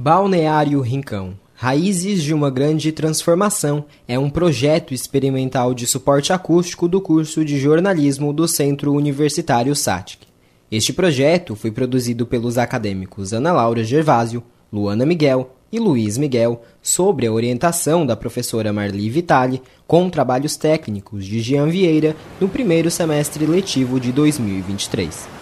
Balneário Rincão Raízes de uma Grande Transformação é um projeto experimental de suporte acústico do curso de jornalismo do Centro Universitário SATIC. Este projeto foi produzido pelos acadêmicos Ana Laura Gervásio, Luana Miguel e Luiz Miguel, sobre a orientação da professora Marli Vitali, com trabalhos técnicos de Jean Vieira no primeiro semestre letivo de 2023.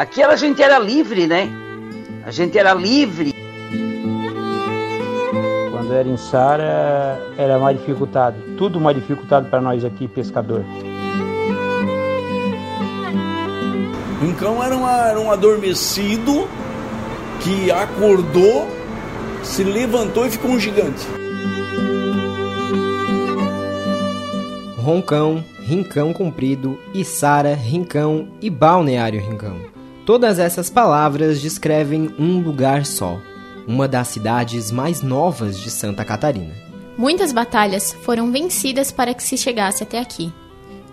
Aqui a gente era livre, né? A gente era livre. Quando era em Sara, era mais dificultado. Tudo mais dificultado para nós aqui, pescador. Rincão era, uma, era um adormecido que acordou, se levantou e ficou um gigante. Roncão, Rincão Comprido, Içara, Rincão e Balneário Rincão. Todas essas palavras descrevem um lugar só, uma das cidades mais novas de Santa Catarina. Muitas batalhas foram vencidas para que se chegasse até aqui.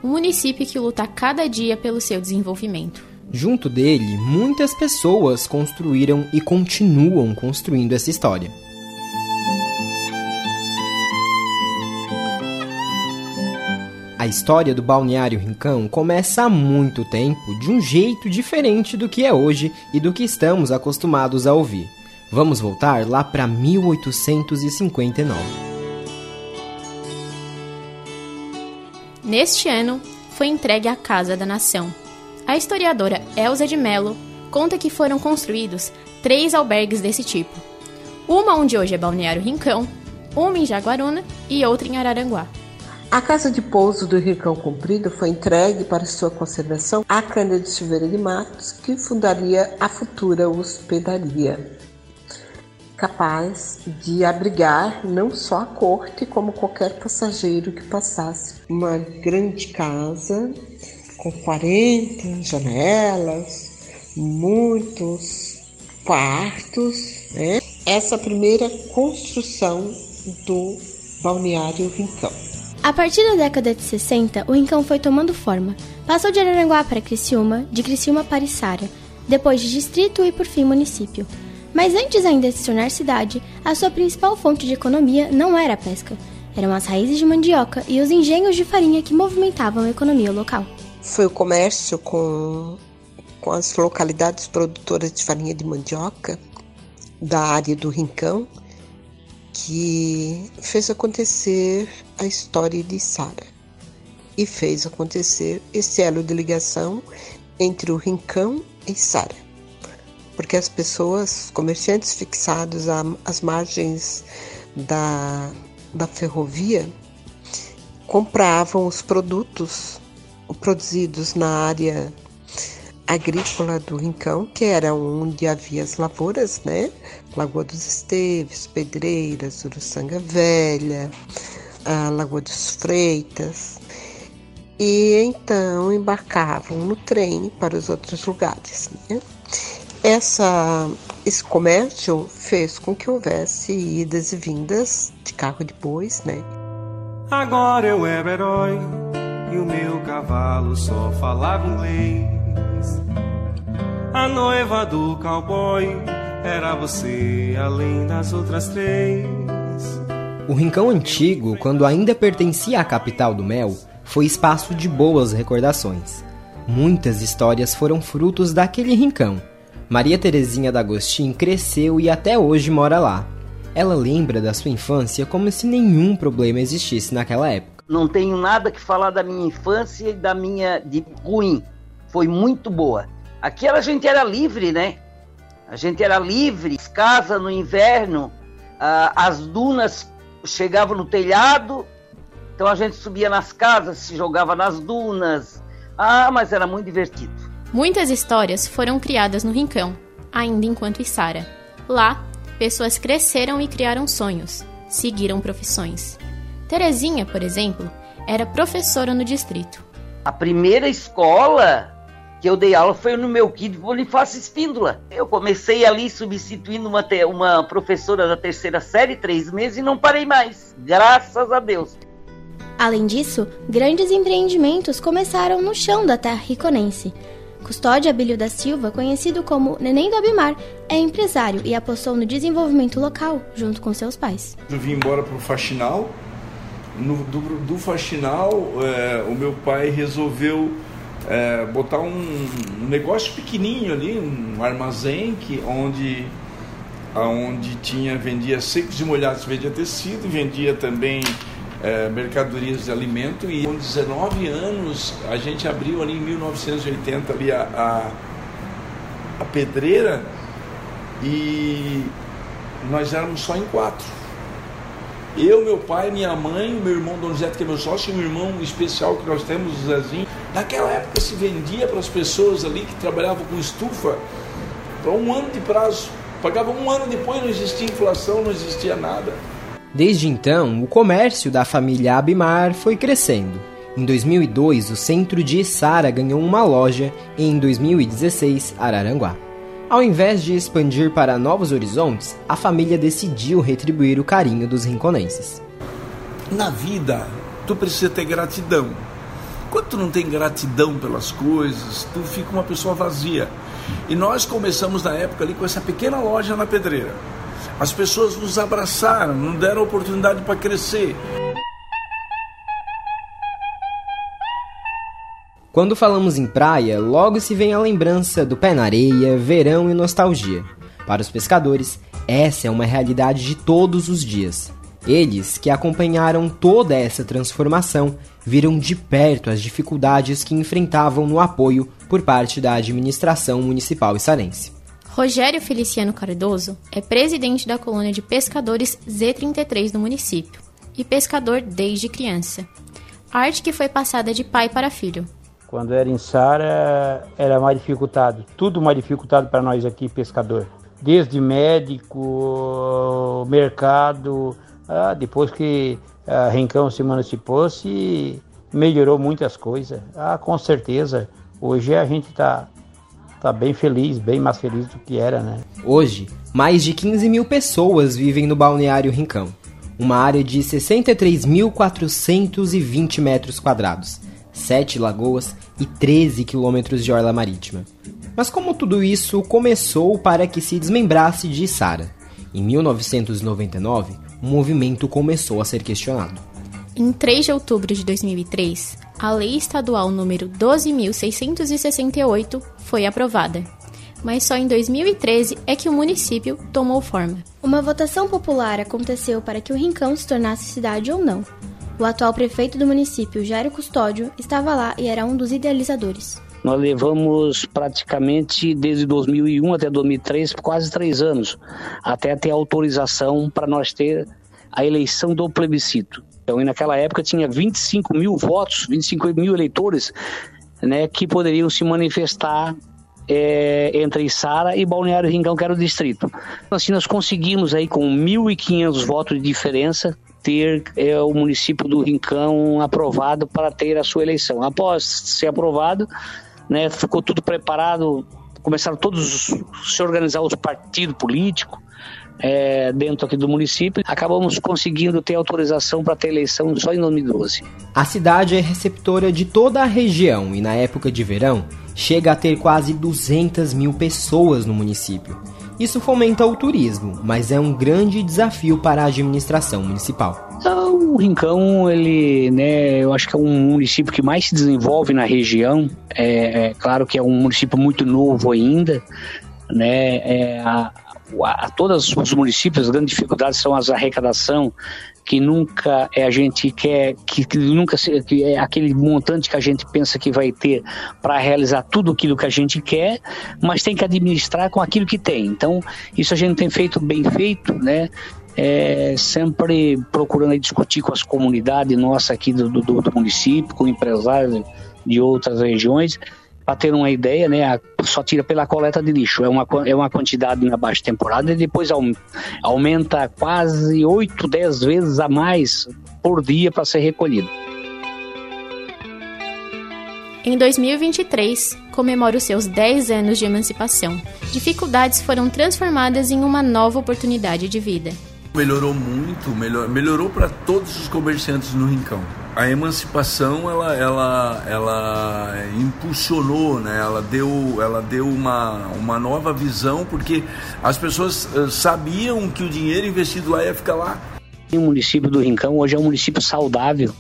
Um município que luta cada dia pelo seu desenvolvimento. Junto dele, muitas pessoas construíram e continuam construindo essa história. A história do Balneário Rincão começa há muito tempo de um jeito diferente do que é hoje e do que estamos acostumados a ouvir. Vamos voltar lá para 1859. Neste ano, foi entregue a Casa da Nação. A historiadora Elza de Mello conta que foram construídos três albergues desse tipo. Uma onde hoje é Balneário Rincão, uma em Jaguaruna e outra em Araranguá. A casa de pouso do Ricão Comprido foi entregue para sua conservação à Cândida de Silveira de Matos, que fundaria a futura hospedaria, capaz de abrigar não só a corte, como qualquer passageiro que passasse. Uma grande casa com 40 janelas, muitos quartos, né? Essa primeira construção do balneário Rincão. A partir da década de 60, o Rincão foi tomando forma. Passou de Araranguá para Criciúma, de Criciúma para Içara, depois de distrito e por fim município. Mas antes ainda de se tornar cidade, a sua principal fonte de economia não era a pesca. Eram as raízes de mandioca e os engenhos de farinha que movimentavam a economia local. Foi o comércio com, com as localidades produtoras de farinha de mandioca da área do Rincão que fez acontecer a história de Sara e fez acontecer esse elo de ligação entre o Rincão e Sara. Porque as pessoas, comerciantes fixados às margens da, da ferrovia, compravam os produtos produzidos na área agrícola do Rincão, que era onde havia as lavouras, né? Lagoa dos Esteves, Pedreiras, Uruçanga Velha, a Lagoa dos Freitas. E então embarcavam no trem para os outros lugares. Né? Essa, esse comércio fez com que houvesse idas e vindas de carro de bois, né? Agora eu era herói e o meu cavalo só falava inglês. A noiva do cowboy era você, além das outras três. O Rincão Antigo, quando ainda pertencia à capital do mel, foi espaço de boas recordações. Muitas histórias foram frutos daquele rincão. Maria Terezinha D'Agostin cresceu e até hoje mora lá. Ela lembra da sua infância como se nenhum problema existisse naquela época. Não tenho nada que falar da minha infância e da minha de ruim. Foi muito boa. Aqui a gente era livre, né? A gente era livre, casa no inverno, as dunas chegavam no telhado, então a gente subia nas casas, se jogava nas dunas. Ah, mas era muito divertido. Muitas histórias foram criadas no Rincão, ainda enquanto Içara. Lá, pessoas cresceram e criaram sonhos, seguiram profissões. Terezinha, por exemplo, era professora no distrito. A primeira escola que eu dei aula foi no meu kit Bonifácio Espíndola. Eu comecei ali substituindo uma, uma professora da terceira série, três meses, e não parei mais. Graças a Deus. Além disso, grandes empreendimentos começaram no chão da terra riconense. Custódio Abílio da Silva, conhecido como Neném do Abimar, é empresário e apostou no desenvolvimento local junto com seus pais. Eu vim embora para o Faxinal. No, do, do Faxinal, é, o meu pai resolveu é, botar um, um, negócio pequenininho ali, um armazém que, onde, onde tinha, vendia secos e molhados, vendia tecido vendia também é, mercadorias de alimento e com 19 anos a gente abriu ali em 1980 ali a, a, a pedreira e nós éramos só em quatro. Eu, meu pai, minha mãe, meu irmão Donizete, que é meu sócio, e um irmão especial que nós temos, o Zezinho. Naquela época se vendia para as pessoas ali que trabalhavam com estufa para um ano de prazo. Pagava um ano depois, não existia inflação, não existia nada. Desde então, o comércio da família Abimar foi crescendo. Em 2002, o centro de Sara ganhou uma loja e em 2016, Araranguá. Ao invés de expandir para novos horizontes, a família decidiu retribuir o carinho dos rinconenses. Na vida, tu precisa ter gratidão. Quando tu não tem gratidão pelas coisas, tu fica uma pessoa vazia. E nós começamos na época ali com essa pequena loja na pedreira. As pessoas nos abraçaram, nos deram oportunidade para crescer. Quando falamos em praia, logo se vem a lembrança do pé na areia, verão e nostalgia. Para os pescadores, essa é uma realidade de todos os dias. Eles, que acompanharam toda essa transformação, viram de perto as dificuldades que enfrentavam no apoio por parte da administração municipal içarense. Rogério Feliciano Cardoso é presidente da colônia de pescadores Z33 do município e pescador desde criança. Arte que foi passada de pai para filho. Quando era em Sara, era mais dificultado. Tudo mais dificultado para nós aqui, pescador. Desde médico, mercado. Ah, depois que a Rincão se emancipou, se melhorou muitas coisas. Ah, com certeza. Hoje a gente está tá bem feliz, bem mais feliz do que era, né? Hoje, mais de 15 mil pessoas vivem no Balneário Rincão, uma área de 63.420 metros quadrados, 7 lagoas e 13 quilômetros de orla marítima. Mas como tudo isso começou para que se desmembrasse de Sara? Em 1999, o movimento começou a ser questionado. Em 3 de outubro de 2003, a Lei Estadual número 12.668 foi aprovada, mas só em 2013 é que o município tomou forma. Uma votação popular aconteceu para que o Rincão se tornasse cidade ou não. O atual prefeito do município, Jairo Custódio, estava lá e era um dos idealizadores. Nós levamos praticamente desde 2001 até 2003, quase três anos, até ter autorização para nós ter a eleição do plebiscito. Então, naquela época tinha 25 mil votos, 25 mil eleitores, né, que poderiam se manifestar é, entre Sara e Balneário Rincão, que era o distrito. Assim, nós conseguimos aí com 1.500 votos de diferença ter é, o município do Rincão aprovado para ter a sua eleição. Após ser aprovado, né, ficou tudo preparado, começaram todos se organizar os partidos políticos, é, dentro aqui do município. Acabamos conseguindo ter autorização para ter eleição só em 2012. A cidade é receptora de toda a região e na época de verão chega a ter quase 200 mil pessoas no município. Isso fomenta o turismo, mas é um grande desafio para a administração municipal. Então, o Rincão, ele, né, eu acho que é um município que mais se desenvolve na região. É, é claro que é um município muito novo ainda, né? É, a, a, todos os municípios, as grandes dificuldades são as arrecadação, que nunca é a gente quer, que, que nunca que é aquele montante que a gente pensa que vai ter para realizar tudo aquilo que a gente quer, mas tem que administrar com aquilo que tem. Então, isso a gente tem feito bem feito, né? É, sempre procurando discutir com as comunidades nossas aqui do, do, do município, com empresários de outras regiões, para ter uma ideia, né, só tira pela coleta de lixo. É uma, é uma quantidade na baixa temporada e depois aumenta quase 8, 10 vezes a mais por dia para ser recolhido. Em 2023, comemora os seus 10 anos de emancipação. Dificuldades foram transformadas em uma nova oportunidade de vida. Melhorou muito, melhor, melhorou para todos os comerciantes no Rincão. A emancipação ela, ela, ela impulsionou, né? ela deu, ela deu uma, uma nova visão, porque as pessoas uh, sabiam que o dinheiro investido lá ia ficar lá. O município do Rincão hoje é um município saudável,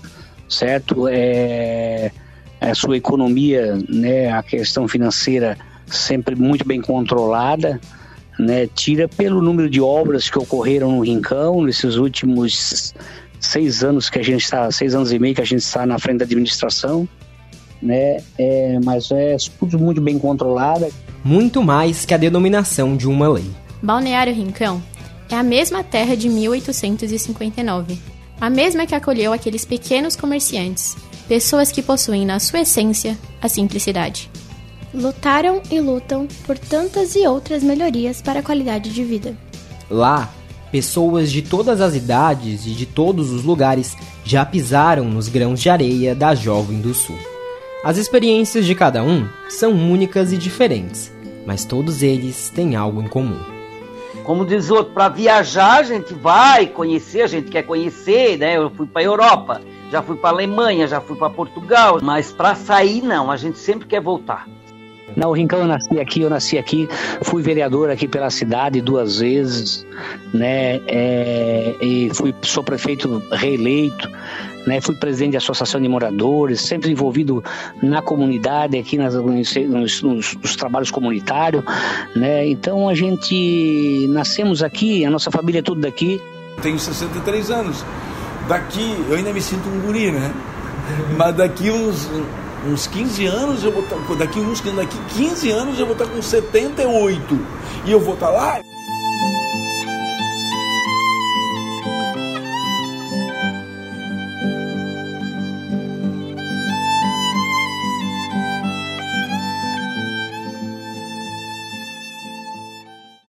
certo? É, a sua economia, né, a questão financeira sempre muito bem controlada, né, tira pelo número de obras que ocorreram no Rincão nesses últimos seis anos que a gente está, seis anos e meio que a gente está na frente da administração, né, é, mas é tudo muito bem controlada. Muito mais que a denominação de uma lei. Balneário Rincão é a mesma terra de 1859, a mesma que acolheu aqueles pequenos comerciantes, pessoas que possuem na sua essência a simplicidade lutaram e lutam por tantas e outras melhorias para a qualidade de vida. Lá, pessoas de todas as idades e de todos os lugares já pisaram nos grãos de areia da Jovem do Sul. As experiências de cada um são únicas e diferentes, mas todos eles têm algo em comum. Como diz o outro, para viajar a gente vai conhecer, a gente quer conhecer, né? Eu fui para a Europa, já fui para a Alemanha, já fui para Portugal, mas para sair não, a gente sempre quer voltar. Não, o Rincão eu nasci aqui, eu nasci aqui, fui vereador aqui pela cidade duas vezes, né? É, e fui, sou prefeito reeleito, né? Fui presidente da associação de moradores, sempre envolvido na comunidade, aqui nas, nos, nos, nos trabalhos comunitários, né? Então a gente nascemos aqui, a nossa família é tudo daqui. Tenho 63 anos. Daqui, eu ainda me sinto um guri, né? Mas daqui uns uns 15 anos, eu vou estar, daqui uns daqui 15 anos eu vou estar com 78 e eu vou estar lá